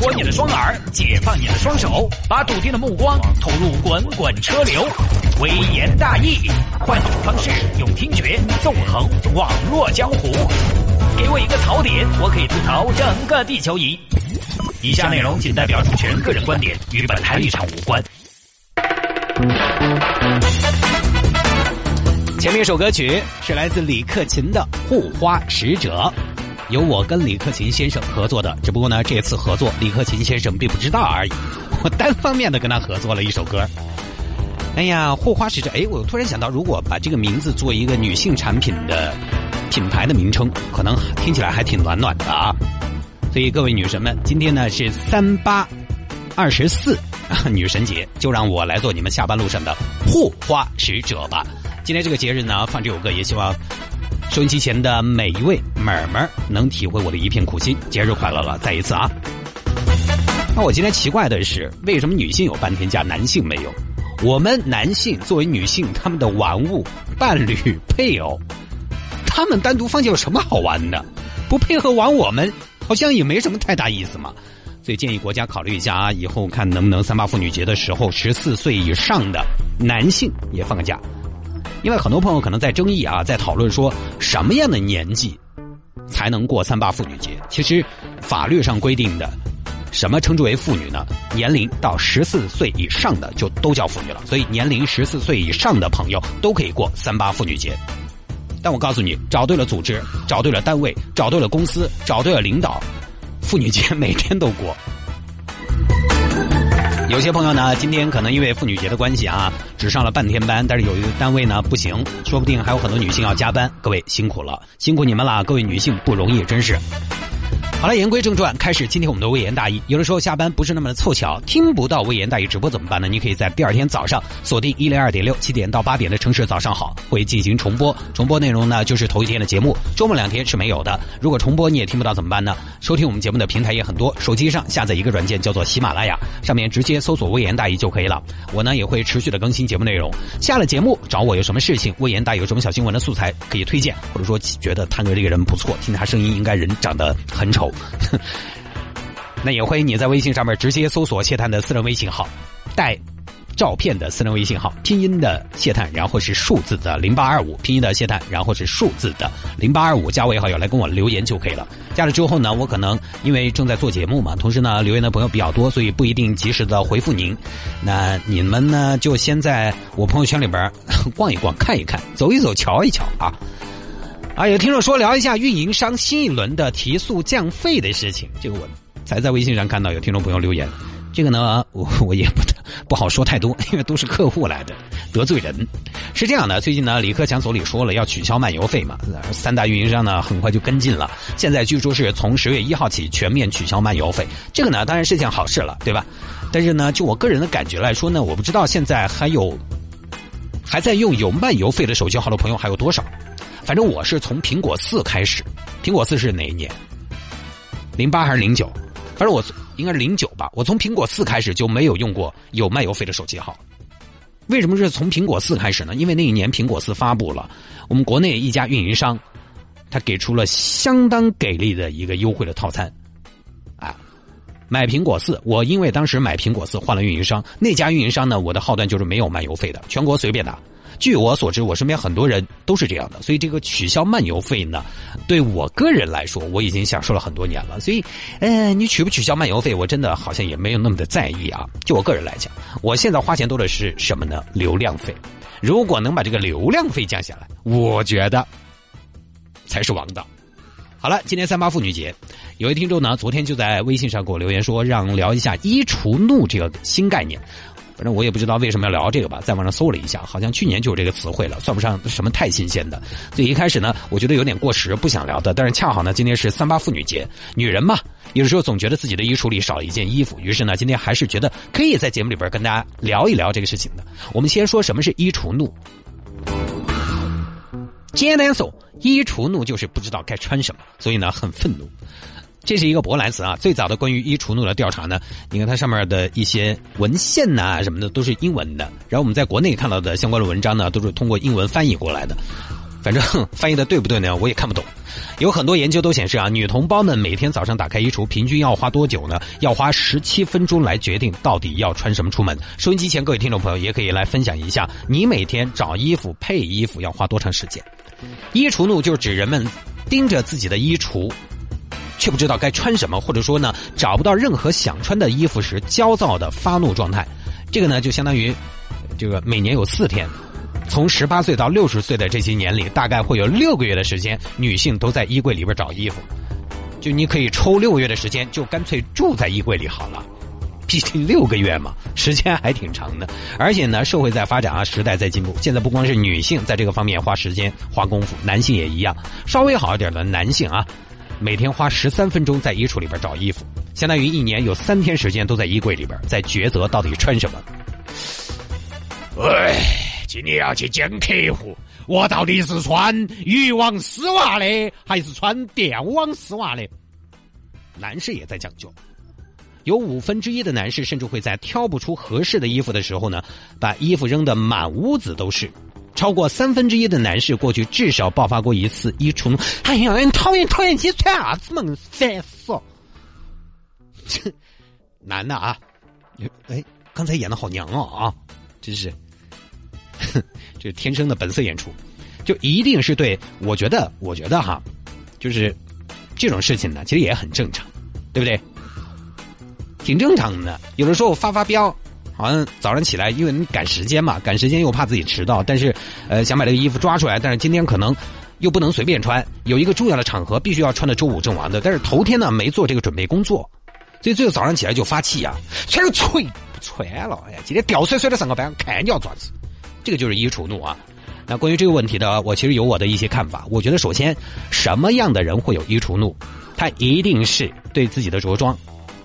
活你的双耳，解放你的双手，把笃定的目光投入滚滚车流。微言大义，换种方式，用听觉纵横网络江湖。给我一个槽点，我可以吐槽整个地球仪。以下内容仅代表主持人个人观点，与本台立场无关。前面一首歌曲是来自李克勤的《护花使者》。由我跟李克勤先生合作的，只不过呢，这次合作李克勤先生并不知道而已。我单方面的跟他合作了一首歌。哎呀，护花使者，哎，我突然想到，如果把这个名字做一个女性产品的品牌的名称，可能听起来还挺暖暖的啊。所以各位女神们，今天呢是三八二十四女神节，就让我来做你们下班路上的护花使者吧。今天这个节日呢，放这首歌，也希望。收音机前的每一位妹妹能体会我的一片苦心，节日快乐了！再一次啊。那我今天奇怪的是，为什么女性有半天假，男性没有？我们男性作为女性他们的玩物、伴侣、配偶，他们单独放假有什么好玩的？不配合玩我们，好像也没什么太大意思嘛。所以建议国家考虑一下啊，以后看能不能三八妇女节的时候，十四岁以上的男性也放假。因为很多朋友可能在争议啊，在讨论说什么样的年纪才能过三八妇女节？其实法律上规定的，什么称之为妇女呢？年龄到十四岁以上的就都叫妇女了。所以年龄十四岁以上的朋友都可以过三八妇女节。但我告诉你，找对了组织，找对了单位，找对了公司，找对了领导，妇女节每天都过。有些朋友呢，今天可能因为妇女节的关系啊，只上了半天班，但是有一个单位呢不行，说不定还有很多女性要加班，各位辛苦了，辛苦你们了，各位女性不容易，真是。好了，言归正传，开始今天我们的微言大义。有的时候下班不是那么的凑巧，听不到微言大义直播怎么办呢？你可以在第二天早上锁定一零二点六七点到八点的城市早上好，会进行重播。重播内容呢就是头一天的节目，周末两天是没有的。如果重播你也听不到怎么办呢？收听我们节目的平台也很多，手机上下载一个软件叫做喜马拉雅，上面直接搜索微言大义就可以了。我呢也会持续的更新节目内容。下了节目找我有什么事情，微言大义有什么小新闻的素材可以推荐，或者说觉得探哥这个人不错，听他声音应该人长得很丑。那也欢迎你在微信上面直接搜索谢探的私人微信号，带照片的私人微信号，拼音的谢探，然后是数字的零八二五，拼音的谢探，然后是数字的零八二五，加为好友来跟我留言就可以了。加了之后呢，我可能因为正在做节目嘛，同时呢留言的朋友比较多，所以不一定及时的回复您。那你们呢就先在我朋友圈里边逛一逛，看一看，走一走，瞧一瞧啊。啊，有听众说聊一下运营商新一轮的提速降费的事情，这个我才在微信上看到有听众朋友留言，这个呢，我我也不不好说太多，因为都是客户来的，得罪人。是这样的，最近呢，李克强总理说了要取消漫游费嘛，三大运营商呢很快就跟进了，现在据说是从十月一号起全面取消漫游费，这个呢当然是件好事了，对吧？但是呢，就我个人的感觉来说呢，我不知道现在还有还在用有漫游费的手机号的朋友还有多少。反正我是从苹果四开始，苹果四是哪一年？零八还是零九？反正我应该是零九吧。我从苹果四开始就没有用过有漫游费的手机号。为什么是从苹果四开始呢？因为那一年苹果四发布了，我们国内一家运营商，他给出了相当给力的一个优惠的套餐。啊，买苹果四，我因为当时买苹果四换了运营商，那家运营商呢，我的号段就是没有漫游费的，全国随便打。据我所知，我身边很多人都是这样的，所以这个取消漫游费呢，对我个人来说，我已经享受了很多年了。所以，呃，你取不取消漫游费，我真的好像也没有那么的在意啊。就我个人来讲，我现在花钱多的是什么呢？流量费。如果能把这个流量费降下来，我觉得才是王道。好了，今天三八妇女节，有位听众呢，昨天就在微信上给我留言说，让聊一下“衣橱怒”这个新概念。反正我也不知道为什么要聊这个吧，在网上搜了一下，好像去年就有这个词汇了，算不上什么太新鲜的。所以一开始呢，我觉得有点过时，不想聊的。但是恰好呢，今天是三八妇女节，女人嘛，有时候总觉得自己的衣橱里少了一件衣服，于是呢，今天还是觉得可以在节目里边跟大家聊一聊这个事情的。我们先说什么是衣橱怒，简单说，衣橱怒就是不知道该穿什么，所以呢，很愤怒。这是一个舶来词啊，最早的关于衣橱怒的调查呢，你看它上面的一些文献呐什么的都是英文的，然后我们在国内看到的相关的文章呢，都是通过英文翻译过来的。反正翻译的对不对呢？我也看不懂。有很多研究都显示啊，女同胞们每天早上打开衣橱，平均要花多久呢？要花十七分钟来决定到底要穿什么出门。收音机前各位听众朋友也可以来分享一下，你每天找衣服、配衣服要花多长时间？衣橱怒就是指人们盯着自己的衣橱，却不知道该穿什么，或者说呢找不到任何想穿的衣服时焦躁的发怒状态。这个呢就相当于这个每年有四天。从十八岁到六十岁的这些年里，大概会有六个月的时间，女性都在衣柜里边找衣服。就你可以抽六个月的时间，就干脆住在衣柜里好了。毕竟六个月嘛，时间还挺长的。而且呢，社会在发展啊，时代在进步。现在不光是女性在这个方面花时间花功夫，男性也一样。稍微好一点的男性啊，每天花十三分钟在衣橱里边找衣服，相当于一年有三天时间都在衣柜里边在抉择到底穿什么。哎。今天要去见客户，我到底是穿渔网丝袜的，还是穿电网丝袜的？男士也在讲究，有五分之一的男士甚至会在挑不出合适的衣服的时候呢，把衣服扔得满屋子都是。超过三分之一的男士过去至少爆发过一次一重。哎呀，讨厌讨厌，你穿啥子嘛，烦死！这 男的啊，哎，刚才演的好娘哦啊，真是。这是天生的本色演出，就一定是对。我觉得，我觉得哈，就是这种事情呢，其实也很正常，对不对？挺正常的。有的时候发发飙，好像早上起来，因为你赶时间嘛，赶时间又怕自己迟到，但是呃想把这个衣服抓出来，但是今天可能又不能随便穿，有一个重要的场合必须要穿的周五正王的，但是头天呢没做这个准备工作，所以最后早上起来就发气啊，穿就穿不穿了，哎呀，今天掉水水的上个班，看你要爪子。这个就是衣橱怒啊！那关于这个问题呢，我其实有我的一些看法。我觉得首先，什么样的人会有衣橱怒？他一定是对自己的着装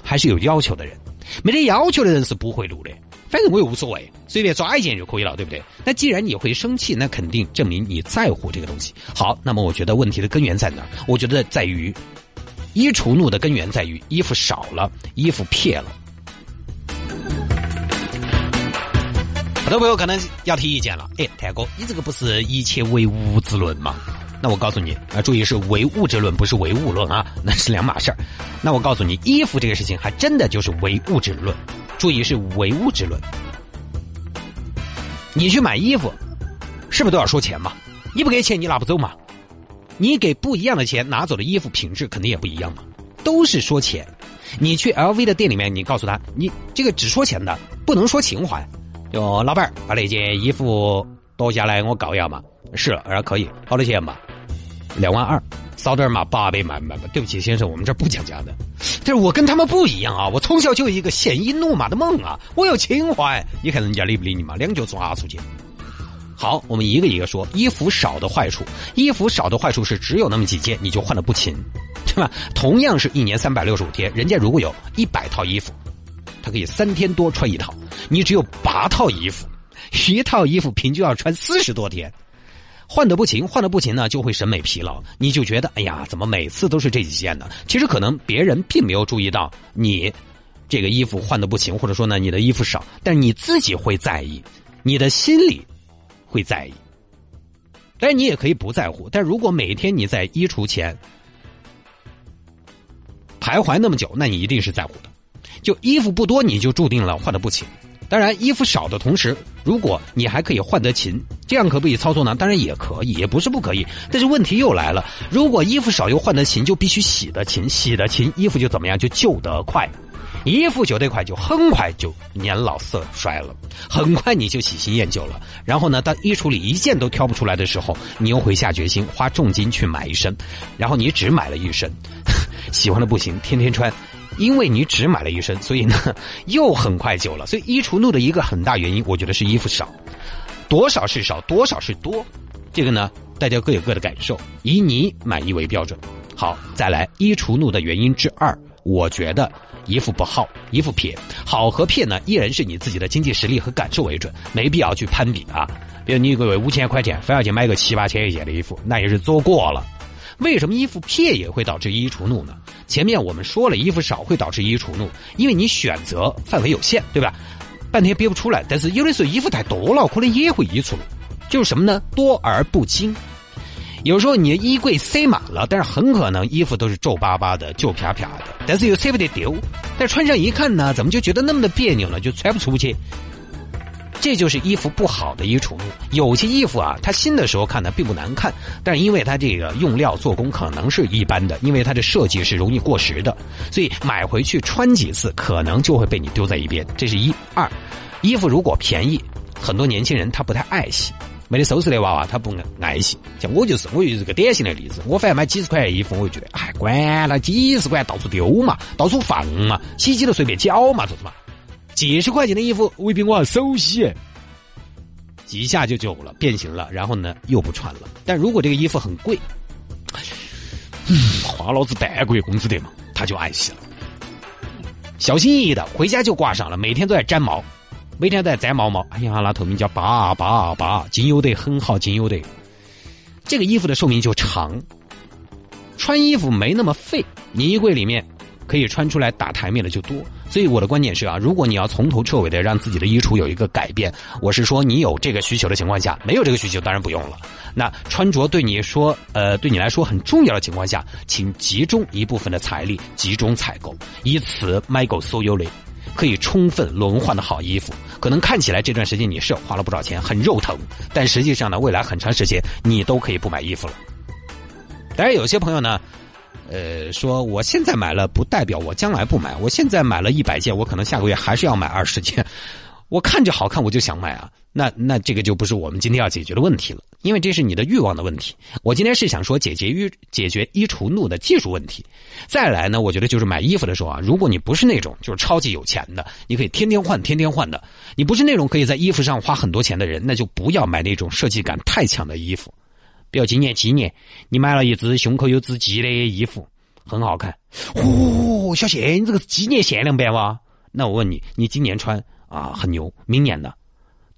还是有要求的人。没得要求的人是不会怒的。反正我又无所谓，随便抓一件就可以了，对不对？那既然你会生气，那肯定证明你在乎这个东西。好，那么我觉得问题的根源在哪？我觉得在于衣橱怒的根源在于衣服少了，衣服撇了。很多朋友可能要提意见了，哎，泰哥，你这个不是一切唯物之论吗？那我告诉你啊，注意是唯物之论，不是唯物论啊，那是两码事儿。那我告诉你，衣服这个事情还真的就是唯物之论，注意是唯物之论。你去买衣服，是不是都要说钱嘛？你不给钱，你拿不走嘛？你给不一样的钱，拿走的衣服品质肯定也不一样嘛，都是说钱。你去 LV 的店里面，你告诉他，你这个只说钱的，不能说情怀。就老板儿把那件衣服夺下来，我告一下嘛。是，啊可以，好多钱嘛？两万二，扫点嘛？八百嘛？嘛？对不起，先生，我们这不讲价的。但是我跟他们不一样啊，我从小就有一个鲜衣怒马的梦啊，我有情怀。你看人家理不理你嘛？两脚抓出去。好，我们一个一个说。衣服少的坏处，衣服少的坏处是只有那么几件，你就换的不勤，对吧？同样是一年三百六十五天，人家如果有一百套衣服。他可以三天多穿一套，你只有八套衣服，一套衣服平均要穿四十多天，换的不勤，换的不勤呢，就会审美疲劳，你就觉得哎呀，怎么每次都是这几件呢？其实可能别人并没有注意到你这个衣服换的不勤，或者说呢你的衣服少，但你自己会在意，你的心里会在意。但你也可以不在乎，但如果每天你在衣橱前徘徊那么久，那你一定是在乎的。就衣服不多，你就注定了换的不勤。当然，衣服少的同时，如果你还可以换得勤，这样可不可以操作呢？当然也可以，也不是不可以。但是问题又来了，如果衣服少又换得勤，就必须洗得勤，洗得勤，衣服就怎么样？就旧得快，衣服旧得快，就很快就年老色衰了，很快你就喜新厌旧了。然后呢，当衣橱里一件都挑不出来的时候，你又会下决心花重金去买一身，然后你只买了一身，喜欢的不行，天天穿。因为你只买了一身，所以呢，又很快旧了。所以衣橱怒的一个很大原因，我觉得是衣服少，多少是少，多少是多。这个呢，大家各有各的感受，以你满意为标准。好，再来衣橱怒的原因之二，我觉得衣服不好，衣服撇。好和撇呢，依然是你自己的经济实力和感受为准，没必要去攀比啊。比如你一个月五千块钱，非要去买个七八千一件的衣服，那也是做过了。为什么衣服撇也会导致衣橱怒呢？前面我们说了，衣服少会导致衣橱怒，因为你选择范围有限，对吧？半天憋不出来。但是有的时候衣服太多了，可能也会衣橱怒。就是什么呢？多而不精。有时候你的衣柜塞满了，但是很可能衣服都是皱巴巴的、旧啪啪的，但是又舍不得丢。但穿上一看呢，怎么就觉得那么的别扭呢？就穿不出去。这就是衣服不好的一个出路。有些衣服啊，它新的时候看呢并不难看，但是因为它这个用料做工可能是一般的，因为它的设计是容易过时的，所以买回去穿几次可能就会被你丢在一边。这是一二，衣服如果便宜，很多年轻人他不太爱惜。没得收拾的娃娃，他不爱惜。像我就是，我就是个典型的例子。我反正买几十块的衣服，我就觉得，哎，管了，几十块到处丢嘛，到处放嘛，洗衣机都随便搅嘛，做什么？几十块钱的衣服未必我要手洗，几下就旧了，变形了，然后呢又不穿了。但如果这个衣服很贵，嗯，花老子半个月工资的嘛，他就爱惜了，小心翼翼的回家就挂上了，每天都在粘毛。每天都在摘毛毛，哎呀，那透明胶拔拔拔，精油得很好，精油得。这个衣服的寿命就长，穿衣服没那么费，你衣柜里面可以穿出来打台面的就多。所以我的观点是啊，如果你要从头彻尾的让自己的衣橱有一个改变，我是说你有这个需求的情况下，没有这个需求当然不用了。那穿着对你说，呃，对你来说很重要的情况下，请集中一部分的财力，集中采购，以此买够所有的。可以充分轮换的好衣服，可能看起来这段时间你是花了不少钱，很肉疼，但实际上呢，未来很长时间你都可以不买衣服了。当然，有些朋友呢，呃，说我现在买了不代表我将来不买，我现在买了一百件，我可能下个月还是要买二十件。我看着好看，我就想买啊。那那这个就不是我们今天要解决的问题了，因为这是你的欲望的问题。我今天是想说解决衣解决衣橱怒的技术问题。再来呢，我觉得就是买衣服的时候啊，如果你不是那种就是超级有钱的，你可以天天换天天换的，你不是那种可以在衣服上花很多钱的人，那就不要买那种设计感太强的衣服。比如今年鸡年你买了一只胸口有只鸡的衣服，很好看。哦，小谢，你这个鸡年限量版哇？那我问你，你今年穿？啊，很牛！明年的，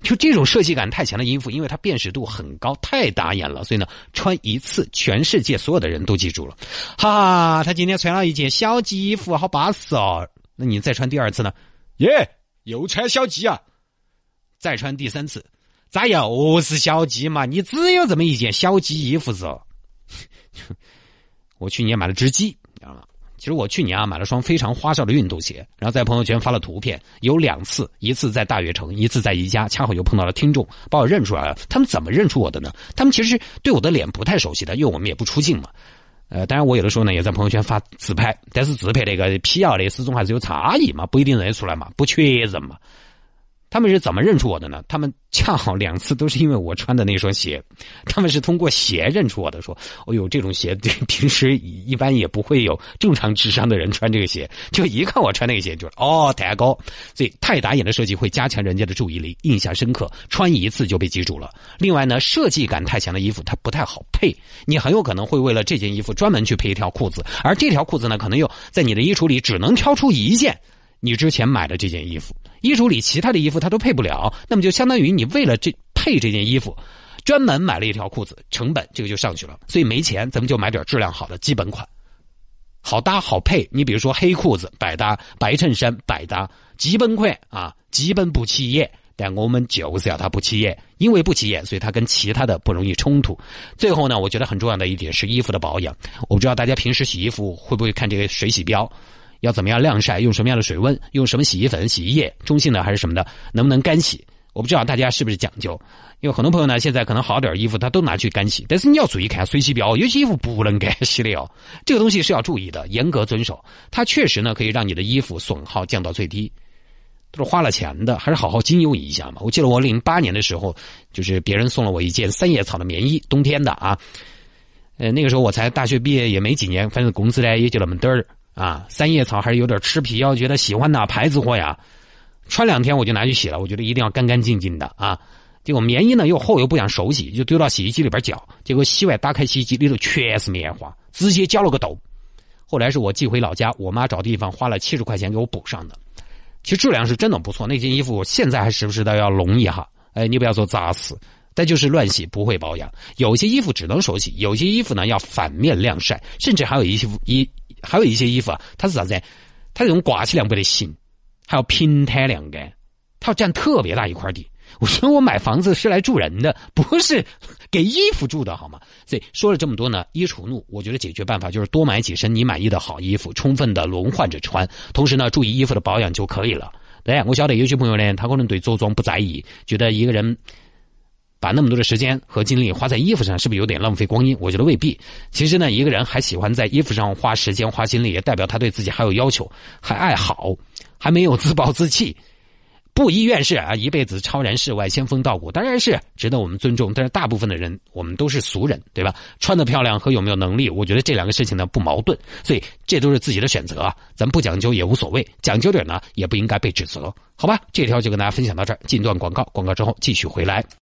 就这种设计感太强的衣服，因为它辨识度很高，太打眼了，所以呢，穿一次，全世界所有的人都记住了。哈哈，他今天穿了一件小鸡衣服，好巴适哦。那你再穿第二次呢？耶，又穿小鸡啊！再穿第三次，咋又是小鸡嘛？你只有这么一件小鸡衣服子。我去年买了只鸡，知道吗？其实我去年啊买了双非常花哨的运动鞋，然后在朋友圈发了图片，有两次，一次在大悦城，一次在宜家，恰好又碰到了听众，把我认出来了。他们怎么认出我的呢？他们其实对我的脸不太熟悉的，因为我们也不出镜嘛。呃，当然我有的时候呢也在朋友圈发自拍，但是自拍那个 P R 的始终还是有差异嘛，不一定认得出来嘛，不确认嘛。他们是怎么认出我的呢？他们恰好两次都是因为我穿的那双鞋，他们是通过鞋认出我的，说：“哦呦，这种鞋对 平时一般也不会有正常智商的人穿这个鞋。”就一看我穿那个鞋，就是哦，太高，所以太打眼的设计会加强人家的注意力，印象深刻，穿一次就被记住了。另外呢，设计感太强的衣服它不太好配，你很有可能会为了这件衣服专门去配一条裤子，而这条裤子呢，可能又在你的衣橱里只能挑出一件。你之前买的这件衣服，衣橱里其他的衣服它都配不了，那么就相当于你为了这配这件衣服，专门买了一条裤子，成本这个就上去了。所以没钱，咱们就买点质量好的基本款，好搭好配。你比如说黑裤子百搭，白衬衫百搭，基本款啊，基本不起眼，但我们就是要它不起眼，因为不起眼，所以它跟其他的不容易冲突。最后呢，我觉得很重要的一点是衣服的保养。我不知道大家平时洗衣服会不会看这个水洗标。要怎么样晾晒？用什么样的水温？用什么洗衣粉、洗衣液？中性的还是什么的？能不能干洗？我不知道大家是不是讲究。因为很多朋友呢，现在可能好点衣服他都拿去干洗，但是你要注意看水洗标，有些衣服不能干洗的哦。这个东西是要注意的，严格遵守。它确实呢可以让你的衣服损耗降到最低。都是花了钱的，还是好好经用一下嘛。我记得我零八年的时候，就是别人送了我一件三叶草的棉衣，冬天的啊。呃，那个时候我才大学毕业也没几年，反正工资呢也就那么点儿。啊，三叶草还是有点吃皮，要觉得喜欢的牌子货呀，穿两天我就拿去洗了。我觉得一定要干干净净的啊。结果棉衣呢又厚又不想手洗，就丢到洗衣机里边搅。结果洗完打开洗衣机里头全是棉花，直接搅了个斗。后来是我寄回老家，我妈找地方花了七十块钱给我补上的。其实质量是真的不错，那件衣服现在还时不时的要隆一下。哎，你不要说扎实，但就是乱洗不会保养。有些衣服只能手洗，有些衣服呢要反面晾晒，甚至还有一些衣。还有一些衣服啊，它是啥子？它这种挂起晾不得行，还要平摊晾干，它要占特别大一块地。我说我买房子是来住人的，不是给衣服住的，好吗？所以说了这么多呢，衣橱怒，我觉得解决办法就是多买几身你满意的好衣服，充分的轮换着穿，同时呢，注意衣服的保养就可以了。对，我晓得有些朋友呢，他可能对着装不在意，觉得一个人把那么多的时间和精力花在衣服上，是不是有点浪费光阴？我觉得未必。其实呢，一个人还喜欢在衣服上花时间、花精力，也代表他对自己还有要求，还爱好，还没有自暴自弃。布衣院士啊，一辈子超然世外，仙风道骨，当然是值得我们尊重。但是大部分的人，我们都是俗人，对吧？穿的漂亮和有没有能力，我觉得这两个事情呢不矛盾，所以这都是自己的选择啊。咱不讲究也无所谓，讲究点呢也不应该被指责，好吧？这条就跟大家分享到这儿，进段广告，广告之后继续回来。